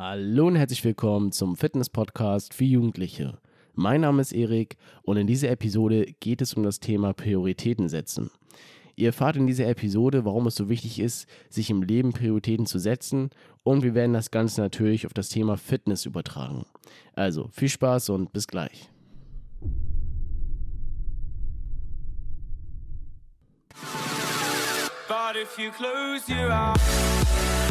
Hallo und herzlich willkommen zum Fitness-Podcast für Jugendliche. Mein Name ist Erik und in dieser Episode geht es um das Thema Prioritäten setzen. Ihr erfahrt in dieser Episode, warum es so wichtig ist, sich im Leben Prioritäten zu setzen und wir werden das Ganze natürlich auf das Thema Fitness übertragen. Also viel Spaß und bis gleich. But if you close your eyes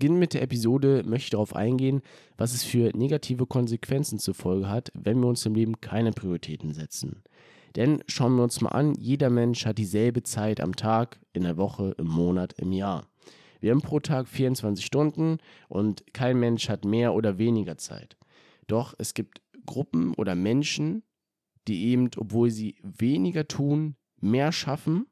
Beginn mit der Episode möchte ich darauf eingehen, was es für negative Konsequenzen zur Folge hat, wenn wir uns im Leben keine Prioritäten setzen. Denn schauen wir uns mal an, jeder Mensch hat dieselbe Zeit am Tag, in der Woche, im Monat, im Jahr. Wir haben pro Tag 24 Stunden und kein Mensch hat mehr oder weniger Zeit. Doch es gibt Gruppen oder Menschen, die eben, obwohl sie weniger tun, mehr schaffen.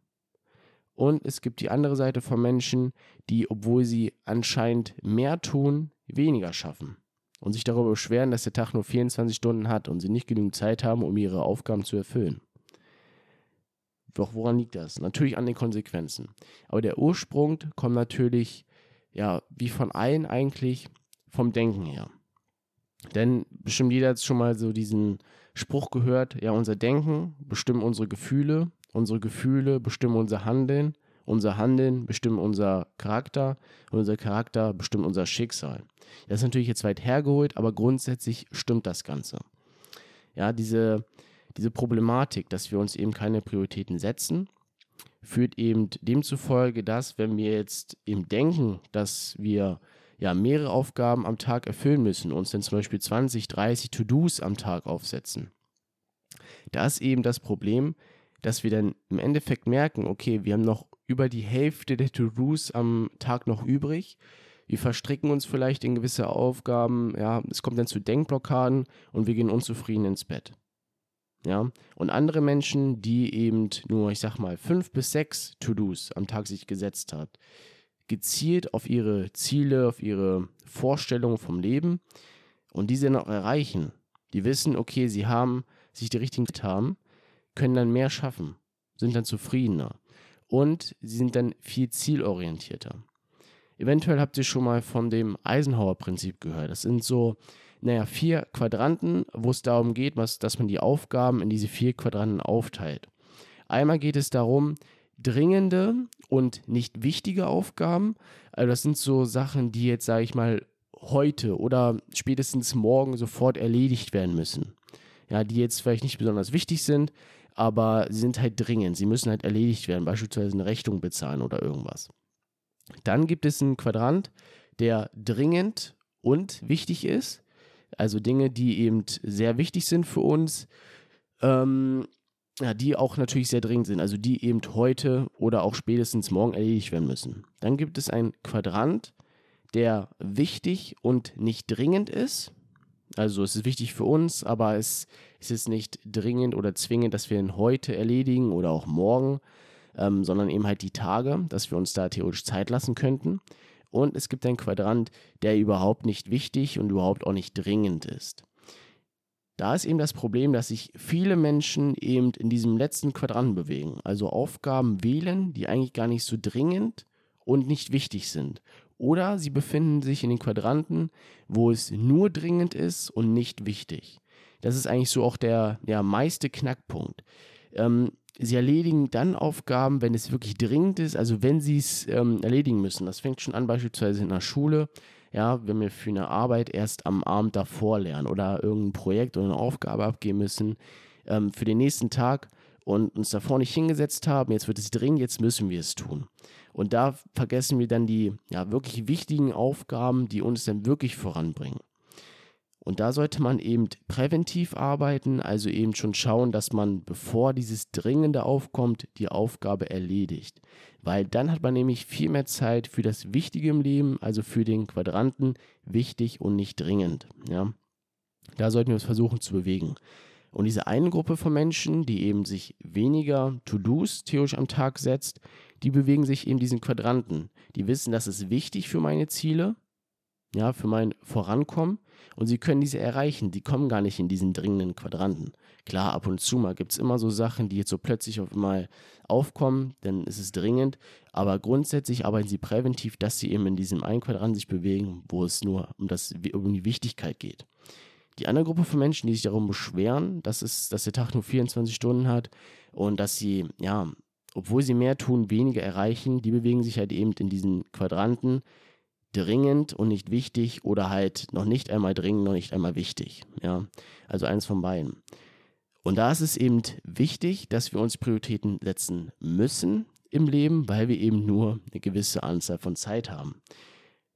Und es gibt die andere Seite von Menschen, die, obwohl sie anscheinend mehr tun, weniger schaffen. Und sich darüber beschweren, dass der Tag nur 24 Stunden hat und sie nicht genügend Zeit haben, um ihre Aufgaben zu erfüllen. Doch woran liegt das? Natürlich an den Konsequenzen. Aber der Ursprung kommt natürlich, ja, wie von allen eigentlich, vom Denken her. Denn bestimmt jeder hat schon mal so diesen Spruch gehört, ja, unser Denken bestimmt unsere Gefühle, unsere Gefühle bestimmen unser Handeln, unser Handeln bestimmt unser Charakter und unser Charakter bestimmt unser Schicksal. Das ist natürlich jetzt weit hergeholt, aber grundsätzlich stimmt das Ganze. Ja, diese, diese Problematik, dass wir uns eben keine Prioritäten setzen, führt eben demzufolge, dass wenn wir jetzt eben denken, dass wir ja, mehrere Aufgaben am Tag erfüllen müssen, uns dann zum Beispiel 20, 30 To-Dos am Tag aufsetzen. Da ist eben das Problem, dass wir dann im Endeffekt merken, okay, wir haben noch über die Hälfte der To-Dos am Tag noch übrig. Wir verstricken uns vielleicht in gewisse Aufgaben, ja, es kommt dann zu Denkblockaden und wir gehen unzufrieden ins Bett. Ja, und andere Menschen, die eben nur, ich sag mal, fünf bis sechs To-Dos am Tag sich gesetzt hat, gezielt auf ihre Ziele, auf ihre Vorstellungen vom Leben und diese noch erreichen. Die wissen, okay, sie haben sich die richtigen haben, können dann mehr schaffen, sind dann zufriedener und sie sind dann viel zielorientierter. Eventuell habt ihr schon mal von dem Eisenhower-Prinzip gehört. Das sind so, naja, vier Quadranten, wo es darum geht, was, dass man die Aufgaben in diese vier Quadranten aufteilt. Einmal geht es darum, dringende und nicht wichtige Aufgaben. Also das sind so Sachen, die jetzt, sage ich mal, heute oder spätestens morgen sofort erledigt werden müssen. Ja, die jetzt vielleicht nicht besonders wichtig sind, aber sie sind halt dringend. Sie müssen halt erledigt werden, beispielsweise eine Rechnung bezahlen oder irgendwas. Dann gibt es einen Quadrant, der dringend und wichtig ist. Also Dinge, die eben sehr wichtig sind für uns. Ähm, ja, die auch natürlich sehr dringend sind, also die eben heute oder auch spätestens morgen erledigt werden müssen. Dann gibt es ein Quadrant, der wichtig und nicht dringend ist. Also es ist wichtig für uns, aber es, es ist nicht dringend oder zwingend, dass wir ihn heute erledigen oder auch morgen, ähm, sondern eben halt die Tage, dass wir uns da theoretisch Zeit lassen könnten. Und es gibt einen Quadrant, der überhaupt nicht wichtig und überhaupt auch nicht dringend ist. Da ist eben das Problem, dass sich viele Menschen eben in diesem letzten Quadranten bewegen. Also Aufgaben wählen, die eigentlich gar nicht so dringend und nicht wichtig sind. Oder sie befinden sich in den Quadranten, wo es nur dringend ist und nicht wichtig. Das ist eigentlich so auch der, der meiste Knackpunkt. Ähm, sie erledigen dann Aufgaben, wenn es wirklich dringend ist, also wenn sie es ähm, erledigen müssen. Das fängt schon an beispielsweise in der Schule ja, wenn wir für eine Arbeit erst am Abend davor lernen oder irgendein Projekt oder eine Aufgabe abgeben müssen ähm, für den nächsten Tag und uns davor nicht hingesetzt haben, jetzt wird es dringend, jetzt müssen wir es tun. Und da vergessen wir dann die ja, wirklich wichtigen Aufgaben, die uns dann wirklich voranbringen. Und da sollte man eben präventiv arbeiten, also eben schon schauen, dass man, bevor dieses Dringende aufkommt, die Aufgabe erledigt. Weil dann hat man nämlich viel mehr Zeit für das Wichtige im Leben, also für den Quadranten wichtig und nicht dringend. Ja? Da sollten wir uns versuchen zu bewegen. Und diese eine Gruppe von Menschen, die eben sich weniger To-Dos theoretisch am Tag setzt, die bewegen sich eben diesen Quadranten. Die wissen, das ist wichtig für meine Ziele, ja, für mein Vorankommen und sie können diese erreichen. Die kommen gar nicht in diesen dringenden Quadranten. Klar, ab und zu mal gibt es immer so Sachen, die jetzt so plötzlich auf einmal aufkommen, dann ist es dringend. Aber grundsätzlich arbeiten sie präventiv, dass sie eben in diesem einen Quadrant sich bewegen, wo es nur um, das, um die Wichtigkeit geht. Die andere Gruppe von Menschen, die sich darum beschweren, dass, es, dass der Tag nur 24 Stunden hat und dass sie, ja, obwohl sie mehr tun, weniger erreichen, die bewegen sich halt eben in diesen Quadranten dringend und nicht wichtig oder halt noch nicht einmal dringend, noch nicht einmal wichtig. Ja, also eins von beiden. Und da ist es eben wichtig, dass wir uns Prioritäten setzen müssen im Leben, weil wir eben nur eine gewisse Anzahl von Zeit haben.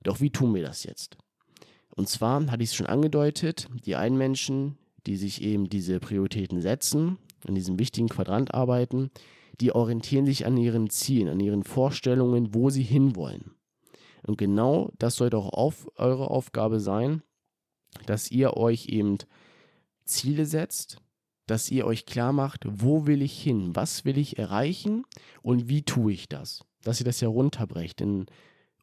Doch wie tun wir das jetzt? Und zwar hatte ich es schon angedeutet, die einen Menschen, die sich eben diese Prioritäten setzen, in diesem wichtigen Quadrant arbeiten, die orientieren sich an ihren Zielen, an ihren Vorstellungen, wo sie hinwollen. Und genau das sollte auch auf, eure Aufgabe sein, dass ihr euch eben Ziele setzt, dass ihr euch klar macht, wo will ich hin, was will ich erreichen und wie tue ich das. Dass ihr das herunterbrecht in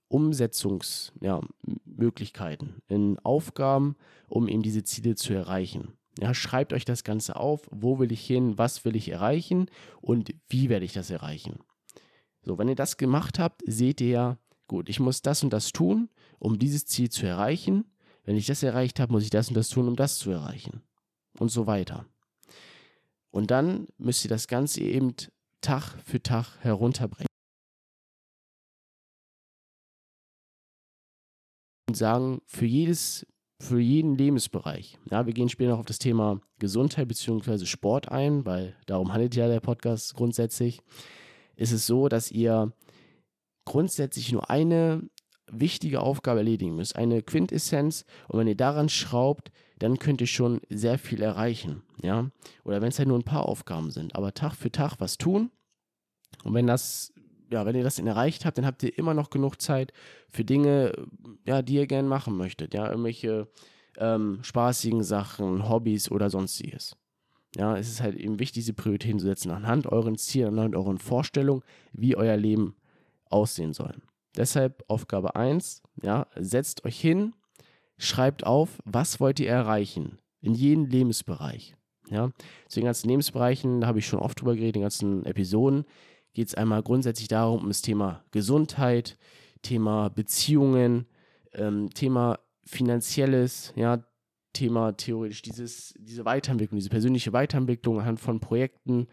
Umsetzungsmöglichkeiten, ja, in Aufgaben, um eben diese Ziele zu erreichen. Ja, schreibt euch das Ganze auf, wo will ich hin, was will ich erreichen und wie werde ich das erreichen. So, wenn ihr das gemacht habt, seht ihr ja, gut, ich muss das und das tun, um dieses Ziel zu erreichen. Wenn ich das erreicht habe, muss ich das und das tun, um das zu erreichen. Und so weiter. Und dann müsst ihr das Ganze eben Tag für Tag herunterbrechen. Sagen, für jedes, für jeden Lebensbereich, ja, wir gehen später noch auf das Thema Gesundheit bzw. Sport ein, weil darum handelt ja der Podcast grundsätzlich, ist es so, dass ihr grundsätzlich nur eine wichtige Aufgabe erledigen müsst, eine Quintessenz. Und wenn ihr daran schraubt, dann könnt ihr schon sehr viel erreichen. Ja? Oder wenn es halt nur ein paar Aufgaben sind. Aber Tag für Tag was tun. Und wenn das, ja, wenn ihr das erreicht habt, dann habt ihr immer noch genug Zeit für Dinge, ja, die ihr gerne machen möchtet. Ja, irgendwelche ähm, spaßigen Sachen, Hobbys oder sonstiges. Ja, es ist halt eben wichtig, diese Prioritäten zu setzen anhand euren Zielen, anhand euren Vorstellungen, wie euer Leben aussehen soll. Deshalb Aufgabe 1, ja, setzt euch hin, schreibt auf, was wollt ihr erreichen in jedem Lebensbereich. Ja, zu den ganzen Lebensbereichen, da habe ich schon oft drüber geredet, in den ganzen Episoden, geht es einmal grundsätzlich darum, um das Thema Gesundheit, Thema Beziehungen, ähm, Thema Finanzielles, ja, Thema theoretisch dieses, diese Weiterentwicklung, diese persönliche Weiterentwicklung anhand von Projekten,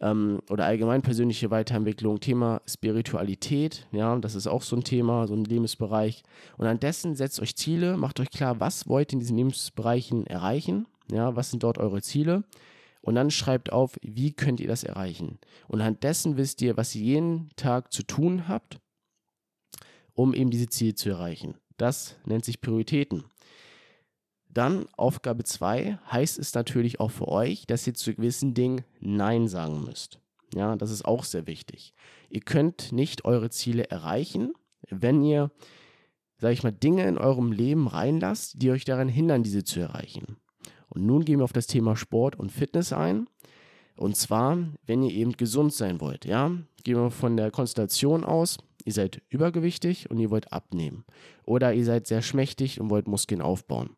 ähm, oder allgemein persönliche Weiterentwicklung, Thema Spiritualität, ja, das ist auch so ein Thema, so ein Lebensbereich. Und an dessen setzt euch Ziele, macht euch klar, was wollt ihr in diesen Lebensbereichen erreichen, ja, was sind dort eure Ziele und dann schreibt auf, wie könnt ihr das erreichen. Und an dessen wisst ihr, was ihr jeden Tag zu tun habt, um eben diese Ziele zu erreichen. Das nennt sich Prioritäten. Dann Aufgabe 2 heißt es natürlich auch für euch, dass ihr zu gewissen Dingen Nein sagen müsst. Ja, das ist auch sehr wichtig. Ihr könnt nicht eure Ziele erreichen, wenn ihr, sage ich mal, Dinge in eurem Leben reinlasst, die euch daran hindern, diese zu erreichen. Und nun gehen wir auf das Thema Sport und Fitness ein. Und zwar, wenn ihr eben gesund sein wollt, ja, gehen wir von der Konstellation aus, ihr seid übergewichtig und ihr wollt abnehmen. Oder ihr seid sehr schmächtig und wollt Muskeln aufbauen.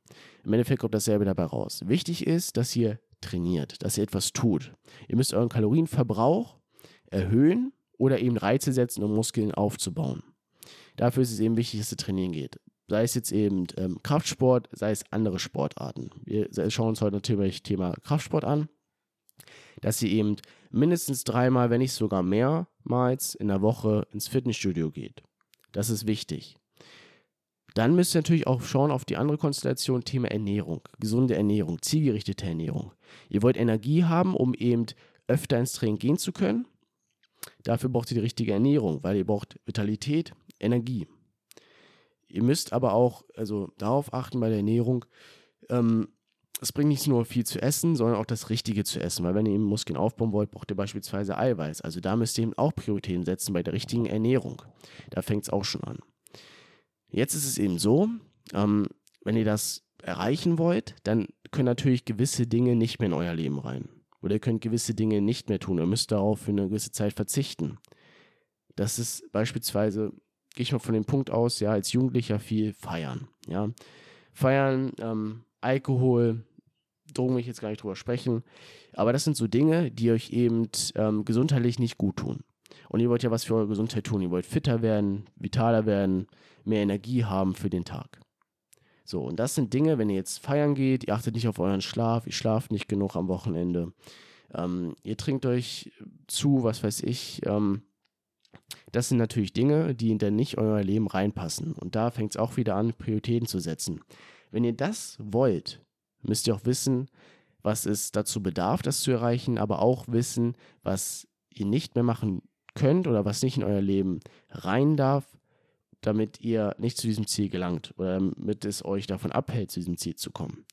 Im Endeffekt kommt dasselbe dabei raus. Wichtig ist, dass ihr trainiert, dass ihr etwas tut. Ihr müsst euren Kalorienverbrauch erhöhen oder eben Reize setzen, um Muskeln aufzubauen. Dafür ist es eben wichtig, dass ihr trainieren geht. Sei es jetzt eben ähm, Kraftsport, sei es andere Sportarten. Wir schauen uns heute natürlich Thema Kraftsport an dass ihr eben mindestens dreimal, wenn nicht sogar mehrmals in der Woche ins Fitnessstudio geht. Das ist wichtig. Dann müsst ihr natürlich auch schauen auf die andere Konstellation, Thema Ernährung, gesunde Ernährung, zielgerichtete Ernährung. Ihr wollt Energie haben, um eben öfter ins Training gehen zu können. Dafür braucht ihr die richtige Ernährung, weil ihr braucht Vitalität, Energie. Ihr müsst aber auch also darauf achten bei der Ernährung, ähm, es bringt nicht nur viel zu essen, sondern auch das Richtige zu essen. Weil wenn ihr eben Muskeln aufbauen wollt, braucht ihr beispielsweise Eiweiß. Also da müsst ihr eben auch Prioritäten setzen bei der richtigen Ernährung. Da fängt es auch schon an. Jetzt ist es eben so, ähm, wenn ihr das erreichen wollt, dann können natürlich gewisse Dinge nicht mehr in euer Leben rein. Oder ihr könnt gewisse Dinge nicht mehr tun. Ihr müsst darauf für eine gewisse Zeit verzichten. Das ist beispielsweise, gehe ich mal von dem Punkt aus, ja, als Jugendlicher viel feiern. Ja. Feiern, ähm, Alkohol, Drogen will ich jetzt gar nicht drüber sprechen. Aber das sind so Dinge, die euch eben ähm, gesundheitlich nicht gut tun. Und ihr wollt ja was für eure Gesundheit tun. Ihr wollt fitter werden, vitaler werden, mehr Energie haben für den Tag. So, und das sind Dinge, wenn ihr jetzt feiern geht, ihr achtet nicht auf euren Schlaf, ihr schlaft nicht genug am Wochenende, ähm, ihr trinkt euch zu, was weiß ich, ähm, das sind natürlich Dinge, die in dann nicht euer Leben reinpassen. Und da fängt es auch wieder an, Prioritäten zu setzen. Wenn ihr das wollt, müsst ihr auch wissen, was es dazu bedarf, das zu erreichen, aber auch wissen, was ihr nicht mehr machen könnt oder was nicht in euer Leben rein darf, damit ihr nicht zu diesem Ziel gelangt oder damit es euch davon abhält, zu diesem Ziel zu kommen.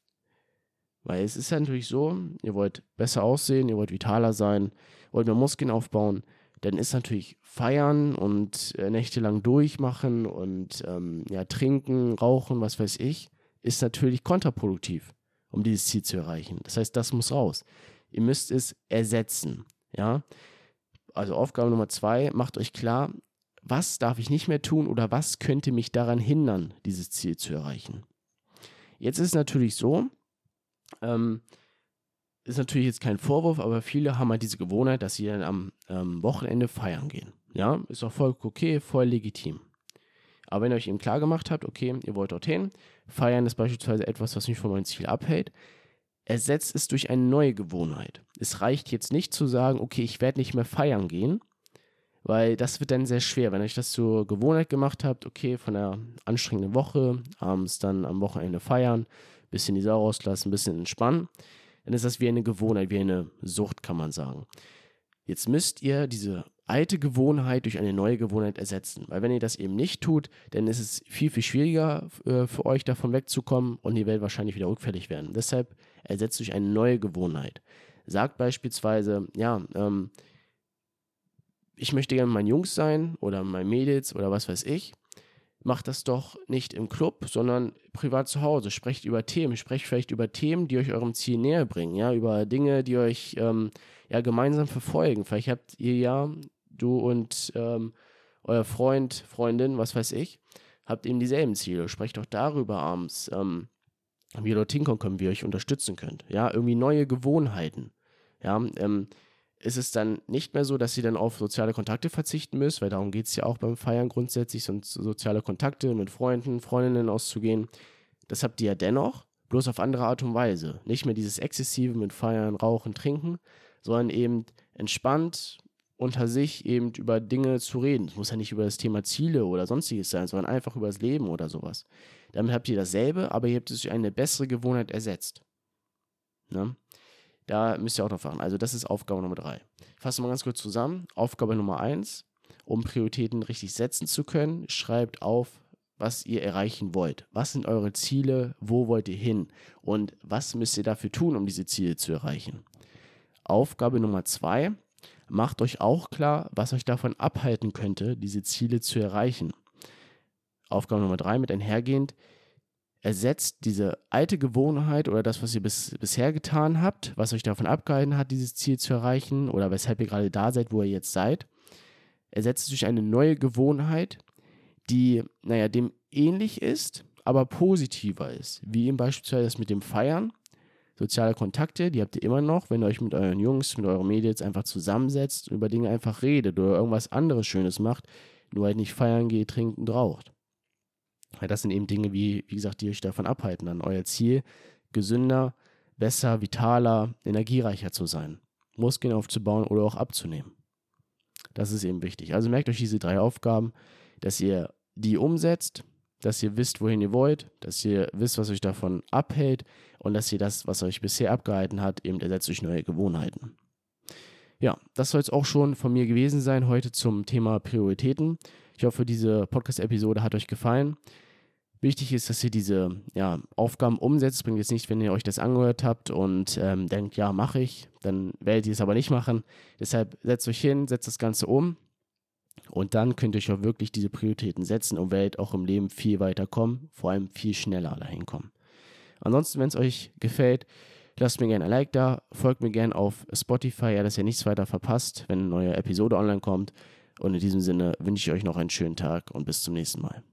Weil es ist ja natürlich so, ihr wollt besser aussehen, ihr wollt vitaler sein, wollt mehr Muskeln aufbauen, dann ist natürlich feiern und äh, nächtelang durchmachen und ähm, ja, trinken, rauchen, was weiß ich, ist natürlich kontraproduktiv, um dieses Ziel zu erreichen. Das heißt, das muss raus. Ihr müsst es ersetzen. Ja? Also Aufgabe Nummer zwei, macht euch klar, was darf ich nicht mehr tun oder was könnte mich daran hindern, dieses Ziel zu erreichen. Jetzt ist es natürlich so, ähm, ist natürlich jetzt kein Vorwurf, aber viele haben halt diese Gewohnheit, dass sie dann am ähm, Wochenende feiern gehen. Ja, ist auch voll okay, voll legitim. Aber wenn ihr euch eben klar gemacht habt, okay, ihr wollt dorthin, feiern ist beispielsweise etwas, was mich von meinem Ziel abhält, ersetzt es durch eine neue Gewohnheit. Es reicht jetzt nicht zu sagen, okay, ich werde nicht mehr feiern gehen, weil das wird dann sehr schwer. Wenn ihr euch das zur Gewohnheit gemacht habt, okay, von einer anstrengenden Woche, abends dann am Wochenende feiern, bisschen die Sau rauslassen, ein bisschen entspannen, dann ist das wie eine Gewohnheit, wie eine Sucht, kann man sagen. Jetzt müsst ihr diese alte Gewohnheit durch eine neue Gewohnheit ersetzen. Weil wenn ihr das eben nicht tut, dann ist es viel, viel schwieriger äh, für euch davon wegzukommen und ihr werdet wahrscheinlich wieder rückfällig werden. Deshalb ersetzt durch eine neue Gewohnheit. Sagt beispielsweise, ja, ähm, ich möchte gerne mein Jungs sein oder mein Mädels oder was weiß ich macht das doch nicht im Club, sondern privat zu Hause. Sprecht über Themen, sprecht vielleicht über Themen, die euch eurem Ziel näher bringen, ja, über Dinge, die euch ähm, ja gemeinsam verfolgen. Vielleicht habt ihr ja, du und ähm, euer Freund, Freundin, was weiß ich, habt eben dieselben Ziele. Sprecht doch darüber abends, ähm, wie ihr dorthin kommen könnt, wie ihr euch unterstützen könnt. Ja, irgendwie neue Gewohnheiten. Ja, ähm, ist es dann nicht mehr so, dass ihr dann auf soziale Kontakte verzichten müsst, weil darum geht es ja auch beim Feiern grundsätzlich, so soziale Kontakte mit Freunden, Freundinnen auszugehen. Das habt ihr ja dennoch, bloß auf andere Art und Weise. Nicht mehr dieses Exzessive mit Feiern, Rauchen, Trinken, sondern eben entspannt unter sich eben über Dinge zu reden. Es muss ja nicht über das Thema Ziele oder sonstiges sein, sondern einfach über das Leben oder sowas. Damit habt ihr dasselbe, aber ihr habt es durch eine bessere Gewohnheit ersetzt. Ne? Da müsst ihr auch noch fahren. Also das ist Aufgabe Nummer drei. Ich fasse mal ganz kurz zusammen. Aufgabe Nummer eins, um Prioritäten richtig setzen zu können, schreibt auf, was ihr erreichen wollt. Was sind eure Ziele? Wo wollt ihr hin? Und was müsst ihr dafür tun, um diese Ziele zu erreichen? Aufgabe Nummer zwei, macht euch auch klar, was euch davon abhalten könnte, diese Ziele zu erreichen. Aufgabe Nummer drei mit einhergehend, ersetzt diese alte Gewohnheit oder das, was ihr bis, bisher getan habt, was euch davon abgehalten hat, dieses Ziel zu erreichen oder weshalb ihr gerade da seid, wo ihr jetzt seid, ersetzt durch eine neue Gewohnheit, die, naja, dem ähnlich ist, aber positiver ist. Wie eben beispielsweise das mit dem Feiern. Soziale Kontakte, die habt ihr immer noch, wenn ihr euch mit euren Jungs, mit euren Mädels einfach zusammensetzt über Dinge einfach redet oder irgendwas anderes Schönes macht, nur halt nicht feiern geht, trinkt und raucht. Das sind eben Dinge, wie, wie gesagt, die euch davon abhalten, an euer Ziel gesünder, besser, vitaler, energiereicher zu sein, Muskeln aufzubauen oder auch abzunehmen. Das ist eben wichtig. Also merkt euch diese drei Aufgaben, dass ihr die umsetzt, dass ihr wisst, wohin ihr wollt, dass ihr wisst, was euch davon abhält und dass ihr das, was euch bisher abgehalten hat, eben ersetzt durch neue Gewohnheiten. Ja, das soll es auch schon von mir gewesen sein heute zum Thema Prioritäten. Ich hoffe, diese Podcast-Episode hat euch gefallen. Wichtig ist, dass ihr diese ja, Aufgaben umsetzt. Bringt jetzt nicht, wenn ihr euch das angehört habt und ähm, denkt, ja, mache ich, dann werdet ihr es aber nicht machen. Deshalb setzt euch hin, setzt das Ganze um und dann könnt ihr euch auch wirklich diese Prioritäten setzen und werdet auch im Leben viel weiter kommen, vor allem viel schneller dahin kommen. Ansonsten, wenn es euch gefällt, lasst mir gerne ein Like da, folgt mir gerne auf Spotify, ja, dass ihr nichts weiter verpasst, wenn eine neue Episode online kommt. Und in diesem Sinne wünsche ich euch noch einen schönen Tag und bis zum nächsten Mal.